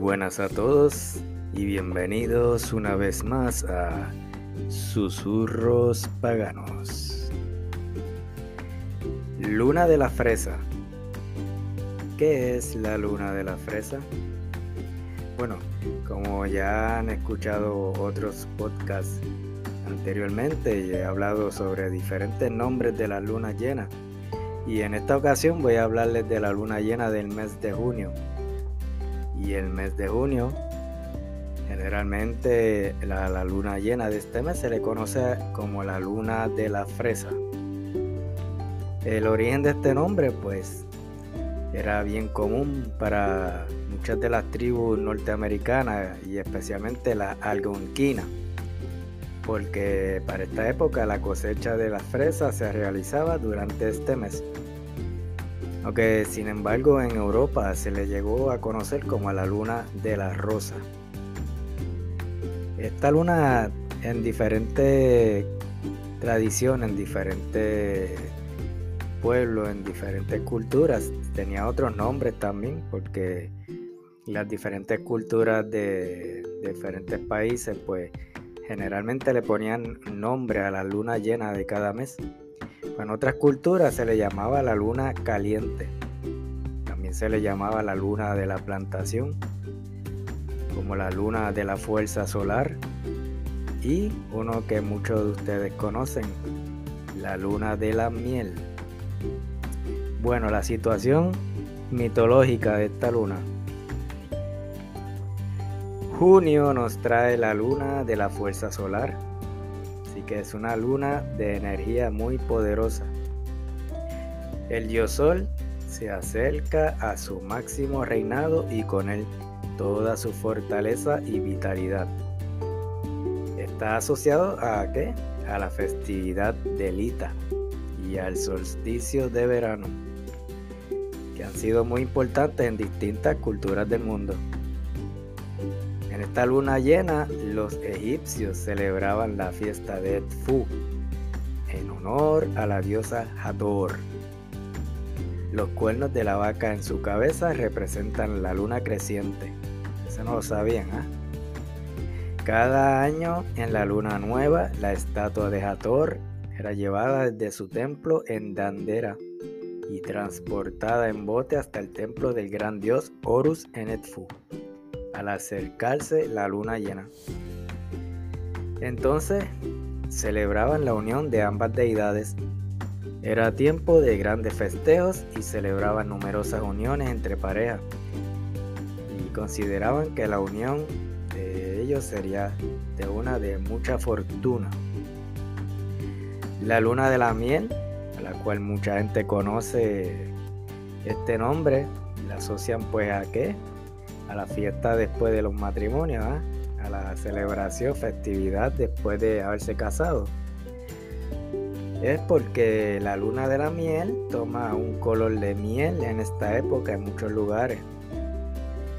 buenas a todos y bienvenidos una vez más a Susurros Paganos. Luna de la Fresa. ¿Qué es la luna de la fresa? Bueno, como ya han escuchado otros podcasts anteriormente he hablado sobre diferentes nombres de la luna llena. Y en esta ocasión voy a hablarles de la luna llena del mes de junio. Y el mes de junio, generalmente la, luna llena de este mes se le conoce como la luna de la fresa. El origen de este nombre, pues, era bien común para muchas de las tribus norteamericanas y especialmente la algonquina, porque para esta época la cosecha de las fresas se realizaba durante este mes. Aunque sin embargo en Europa se le llegó a conocer como la luna de la rosa. Esta luna en diferentes tradiciones, en diferentes pueblos, en diferentes culturas, tenía otros nombres también, porque las diferentes culturas de, diferentes países, pues generalmente le ponían nombre a la luna llena de cada mes. En otras culturas se le llamaba la luna caliente. También se le llamaba la luna de la plantación, como la luna de la fuerza solar. Y uno que muchos de ustedes conocen, la luna de la miel. Bueno, la situación mitológica de esta luna. Junio nos trae la luna de la fuerza solar, que es una luna de energía muy poderosa. El dios sol se acerca a su máximo reinado y con él toda su fortaleza y vitalidad. Está asociado a qué? A la festividad de Lita y al solsticio de verano han sido muy importantes en distintas culturas del mundo. Esta luna llena, los egipcios celebraban la fiesta de Tfu en honor a la diosa Hathor. Los cuernos de la vaca en su cabeza representan la luna creciente. Eso no lo sabían, ¿ah? Cada año en la luna nueva, la estatua de Hathor era llevada desde su templo en Dandera y transportada en bote hasta el templo del gran dios Horus en Edfu, al acercarse la luna llena. Entonces celebraban la unión de ambas deidades. Era tiempo de grandes festejos y celebraban numerosas uniones entre parejas. Y consideraban que la unión de ellos sería de una de mucha fortuna. La luna de la miel la cual mucha gente conoce este nombre, la asocian pues a qué? A la fiesta después de los matrimonios, ¿ah? a la celebración, festividad después de haberse casado. Es porque la luna de la miel toma un color de miel en esta época en muchos lugares.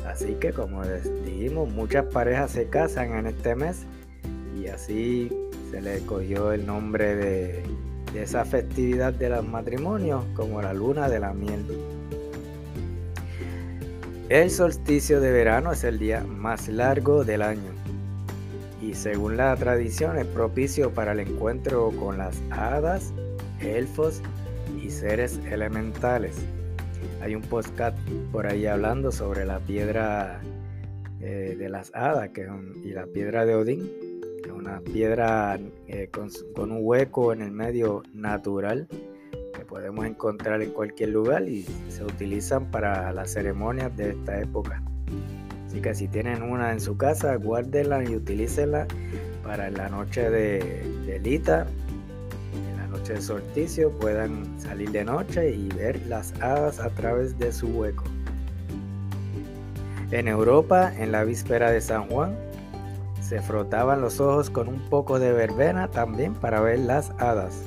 Así que como dijimos, muchas parejas se casan en este mes y así se le cogió el nombre de de esa festividad de los matrimonios como la luna de la miel. El solsticio de verano es el día más largo del año y según la tradición es propicio para el encuentro con las hadas, elfos y seres elementales. Hay un podcast por ahí hablando sobre la piedra eh, de las hadas que y la piedra de Odín una piedra eh, con, un hueco en el medio natural podemos encontrar en cualquier lugar y se utilizan para las ceremonias de esta época. Así que si tienen una en su casa, guárdenla y utilícenla para la noche de, de Lita, en la noche de solsticio, puedan salir de noche y ver las hadas a través de su hueco. En Europa, en la víspera de San Juan, se frotaban los ojos con un poco de verbena también para ver las hadas.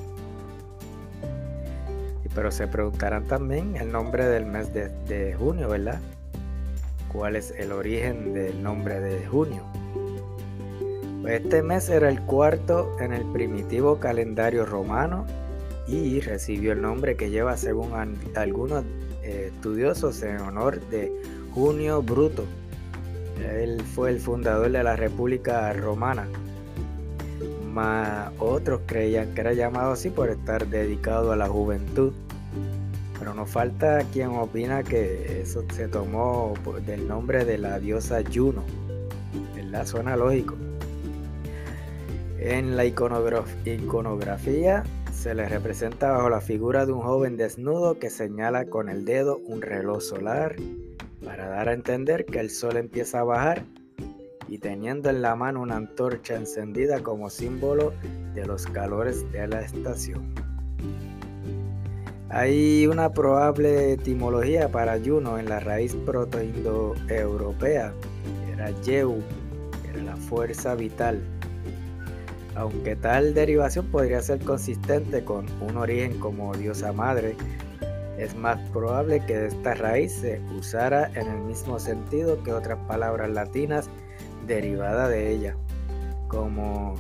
Pero se preguntarán también el nombre del mes de, junio, ¿verdad? ¿Cuál es el origen del nombre de junio? Pues este mes era el cuarto en el primitivo calendario romano y recibió el nombre que lleva según algunos eh, estudiosos en honor de Junio Bruto, Él fue el fundador de la República Romana. Mas otros creían que era llamado así por estar dedicado a la juventud. Pero nos falta quien opina que eso se tomó del nombre de la diosa Juno. ¿Verdad? Suena lógico. En la iconografía se le representa bajo la figura de un joven desnudo que señala con el dedo un reloj solar para dar a entender que el sol empieza a bajar y teniendo en la mano una antorcha encendida como símbolo de los calores de la estación. Hay una probable etimología para Juno en la raíz protoindoeuropea, era Yeu, era la fuerza vital aunque tal derivación podría ser consistente con un origen como diosa madre, es más probable que esta raíz se usara en el mismo sentido que otras palabras latinas derivadas de ella, como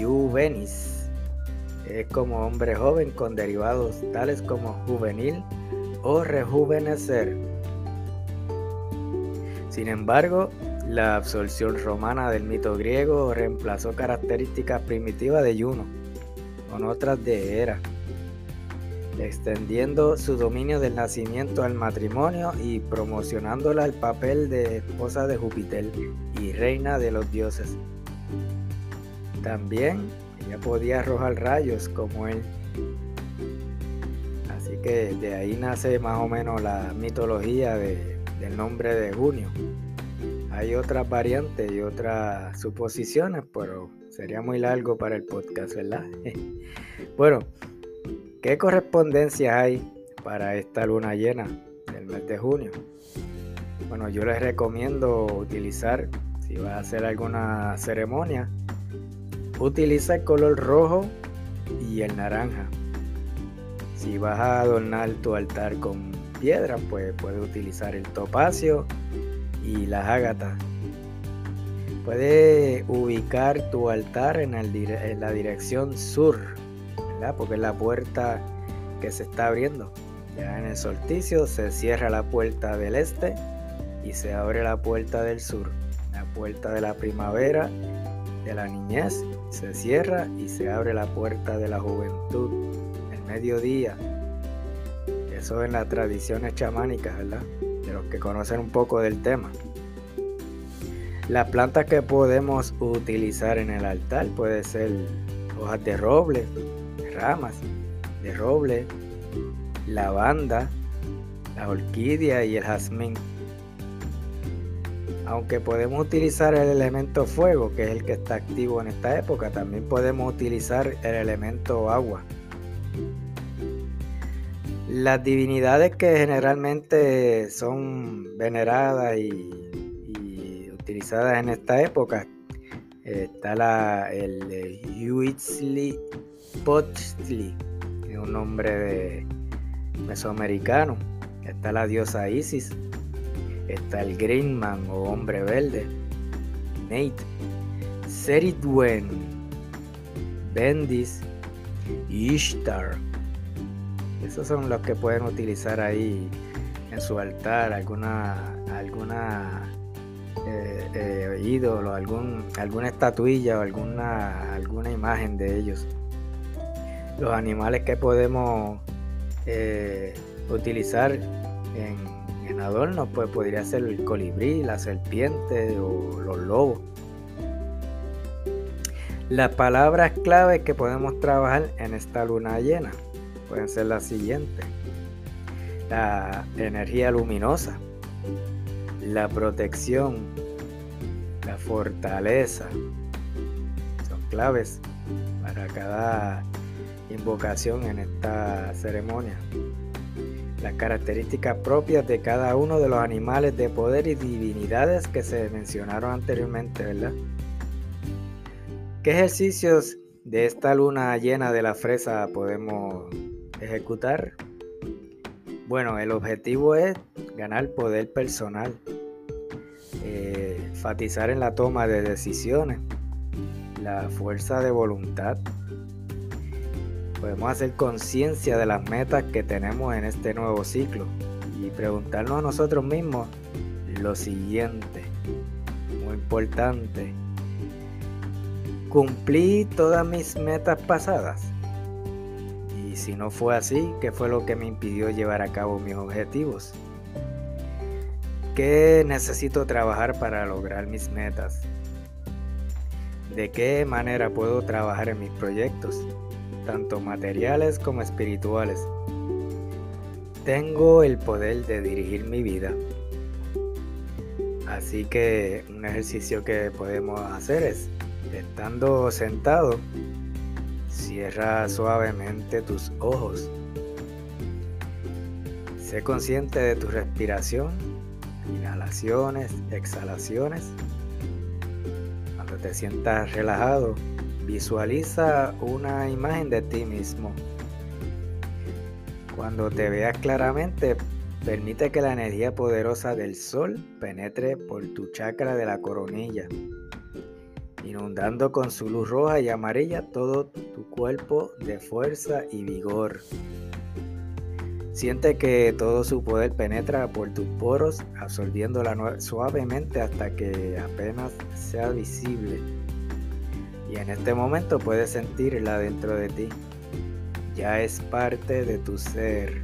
juvenis, es como hombre joven con derivados tales como juvenil o rejuvenecer. Sin embargo, la absorción romana del mito griego reemplazó características primitivas de Juno con otras de Hera, extendiendo su dominio del nacimiento al matrimonio y promocionándola al papel de esposa de Júpiter y reina de los dioses. También ella podía arrojar rayos como él. Así que de ahí nace más o menos la mitología del nombre de Junio. Hay otras variantes y otras suposiciones, pero sería muy largo para el podcast, ¿verdad? bueno, ¿qué correspondencia hay para esta luna llena del mes de junio? Bueno, yo les recomiendo utilizar, si vas a hacer alguna ceremonia, utiliza el color rojo y el naranja. Si vas a adornar tu altar con piedra, pues puedes utilizar el topacio y las ágatas. Puedes ubicar tu altar en, la dirección sur, porque es la puerta que se está abriendo. Ya en el solsticio se cierra la puerta del este y se abre la puerta del sur. La puerta de la primavera, de la niñez, se cierra y se abre la puerta de la juventud, el mediodía. Eso en las tradiciones chamánicas, ¿verdad? de los que conocen un poco del tema. Las plantas que podemos utilizar en el altar puede ser hojas de roble, ramas de roble, lavanda, la orquídea y el jazmín. Aunque podemos utilizar el elemento fuego, que es el que está activo en esta época, también podemos utilizar el elemento agua. Las divinidades que generalmente son veneradas y, utilizadas en esta época, está la, el Huitzli Pochtli, que es un nombre de mesoamericano. Está la diosa Isis, está el Greenman o hombre verde, Nate, Seridwen, Bendis, Ishtar. Esos son los que pueden utilizar ahí en su altar, alguna, alguna eh, algún, alguna estatuilla o alguna, alguna imagen de ellos. Los animales que podemos eh, utilizar en, en adornos, pues podría ser el colibrí, la serpiente o los lobos. Las palabras claves que podemos trabajar en esta luna llena pueden ser las siguientes. La energía luminosa, la protección, la fortaleza. Son claves para cada invocación en esta ceremonia. Las características propias de cada uno de los animales de poder y divinidades que se mencionaron anteriormente, ¿verdad? ¿Qué ejercicios de esta luna llena de la fresa podemos ejecutar? Bueno, el objetivo es ganar poder personal, enfatizar en la toma de decisiones, la fuerza de voluntad. Podemos hacer conciencia de las metas que tenemos en este nuevo ciclo y preguntarnos a nosotros mismos lo siguiente. importante. ¿Cumplí todas mis metas pasadas? Y si no fue así, ¿qué fue lo que me impidió llevar a cabo mis objetivos? ¿Qué necesito trabajar para lograr mis metas? ¿De qué manera puedo trabajar en mis proyectos, tanto materiales como espirituales? Tengo el poder de dirigir mi vida. Así que un ejercicio que podemos hacer es, estando sentado, cierra suavemente tus ojos. Sé consciente de tu respiración, inhalaciones, exhalaciones te sientas relajado, visualiza una imagen de ti mismo. Cuando te veas claramente, permite que la energía poderosa del sol penetre por tu chakra de la coronilla, inundando con su luz roja y amarilla todo tu cuerpo de fuerza y vigor. Siente que todo su poder penetra por tus poros, absorbiéndola suavemente hasta que apenas sea visible. Y en este momento puedes sentirla dentro de ti. Ya es parte de tu ser.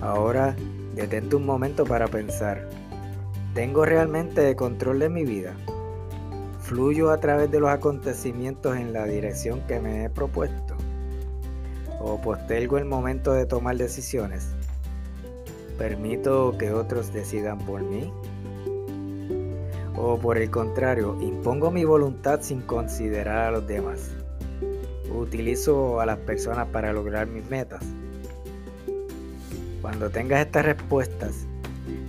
Ahora detente un momento para pensar. ¿Tengo realmente control de mi vida? ¿Fluyo a través de los acontecimientos en la dirección que me he propuesto? O postergo el momento de tomar decisiones? ¿Permito que otros decidan por mí? ¿O por el contrario, impongo mi voluntad sin considerar a los demás? ¿Utilizo a las personas para lograr mis metas? Cuando tengas estas respuestas,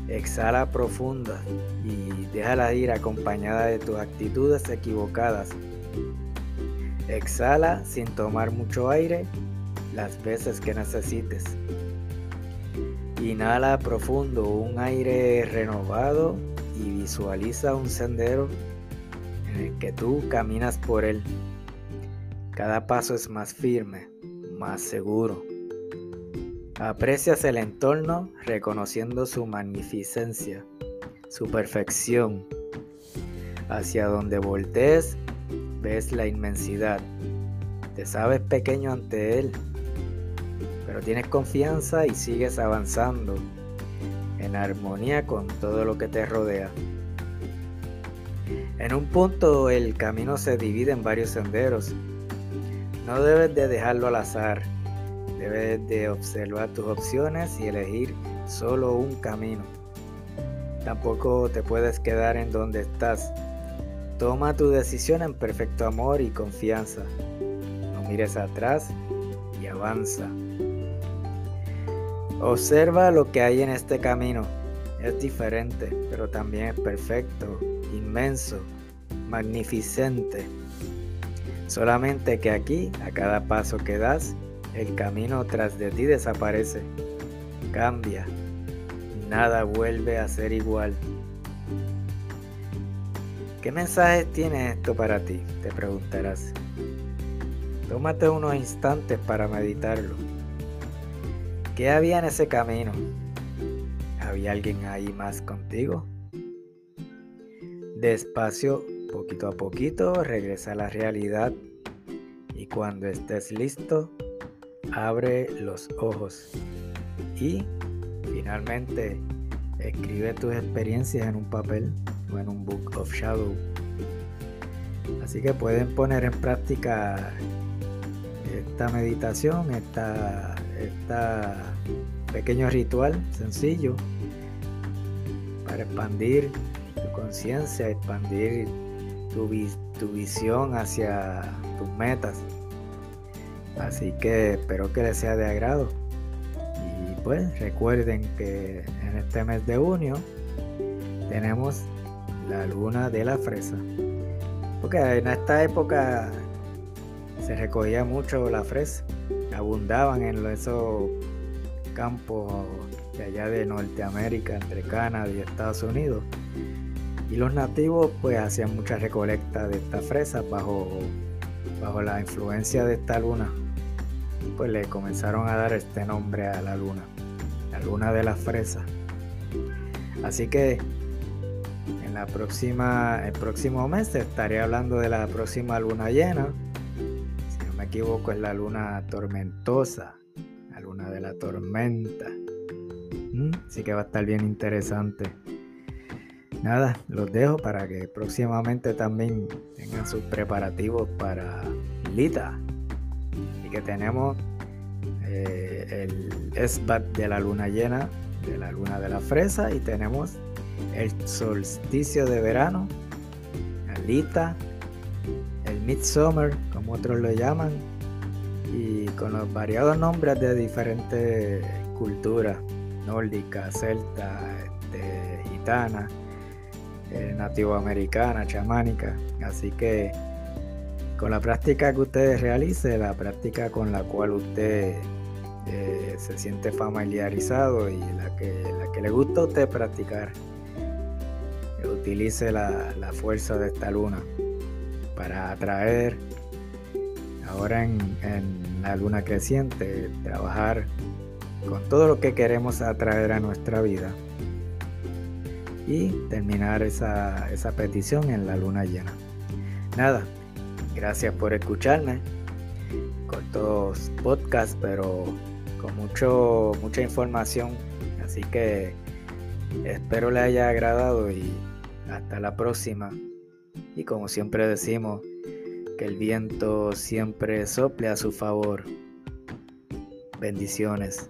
exhala profunda y déjala ir acompañada de tus actitudes equivocadas. Exhala sin tomar mucho aire las veces que necesites. Inhala profundo un aire renovado y visualiza un sendero en el que tú caminas por él. Cada paso es más firme, más seguro. Aprecias el entorno reconociendo su magnificencia, su perfección. Hacia donde voltees, ves la inmensidad. Te sabes pequeño ante él pero tienes confianza y sigues avanzando en armonía con todo lo que te rodea. En un punto el camino se divide en varios senderos. No debes de dejarlo al azar. Debes de observar tus opciones y elegir solo un camino. Tampoco te puedes quedar en donde estás. Toma tu decisión en perfecto amor y confianza. No mires atrás y avanza. Observa lo que hay en este camino. Es diferente, pero también es perfecto, inmenso, magnificente. Solamente que aquí, a cada paso que das, el camino tras de ti desaparece, cambia, nada vuelve a ser igual. ¿Qué mensaje tiene esto para ti? Te preguntarás. Tómate unos instantes para meditarlo. ¿Qué había en ese camino? ¿Había alguien ahí más contigo? Despacio, poquito a poquito, regresa a la realidad y cuando estés listo, abre los ojos y finalmente escribe tus experiencias en un papel o en un book of shadow. Así que pueden poner en práctica esta meditación, esta este pequeño ritual sencillo para expandir tu conciencia, expandir tu, visión hacia tus metas. Así que espero que les sea de agrado. Y pues recuerden que en este mes de junio tenemos la luna de la fresa. Porque en esta época se recogía mucho la fresa abundaban en esos campos de allá de Norteamérica, entre Canadá y Estados Unidos. Y los nativos pues hacían mucha recolecta de estas fresas bajo, bajo la influencia de esta luna. Pues le comenzaron a dar este nombre a la luna, la luna de las fresas. Así que en la próxima, el próximo mes estaré hablando de la próxima luna llena. Equivoco es la luna tormentosa, la luna de la tormenta. Mm, así que va a estar bien interesante. Nada, los dejo para que próximamente también tengan sus preparativos para Lita. Y que tenemos eh, el esbat de la luna llena, de la luna de la fresa, y tenemos el solsticio de verano, Alita, el Midsummer, otros lo llaman, y con los variados nombres de diferentes culturas, nórdica, celta, este, gitana, eh, nativoamericana, chamánica. Así que con la práctica que usted realice, la práctica con la cual usted eh, se siente familiarizado y la que, la que le gusta a usted practicar, utilice la, fuerza de esta luna para atraer ahora en, la luna creciente, trabajar con todo lo que queremos atraer a nuestra vida y terminar esa, esa petición en la luna llena. Nada, gracias por escucharme. Cortos podcast, pero con mucho, mucha información. Así que espero le haya agradado y hasta la próxima. Y como siempre decimos, que el viento siempre sople a su favor. Bendiciones.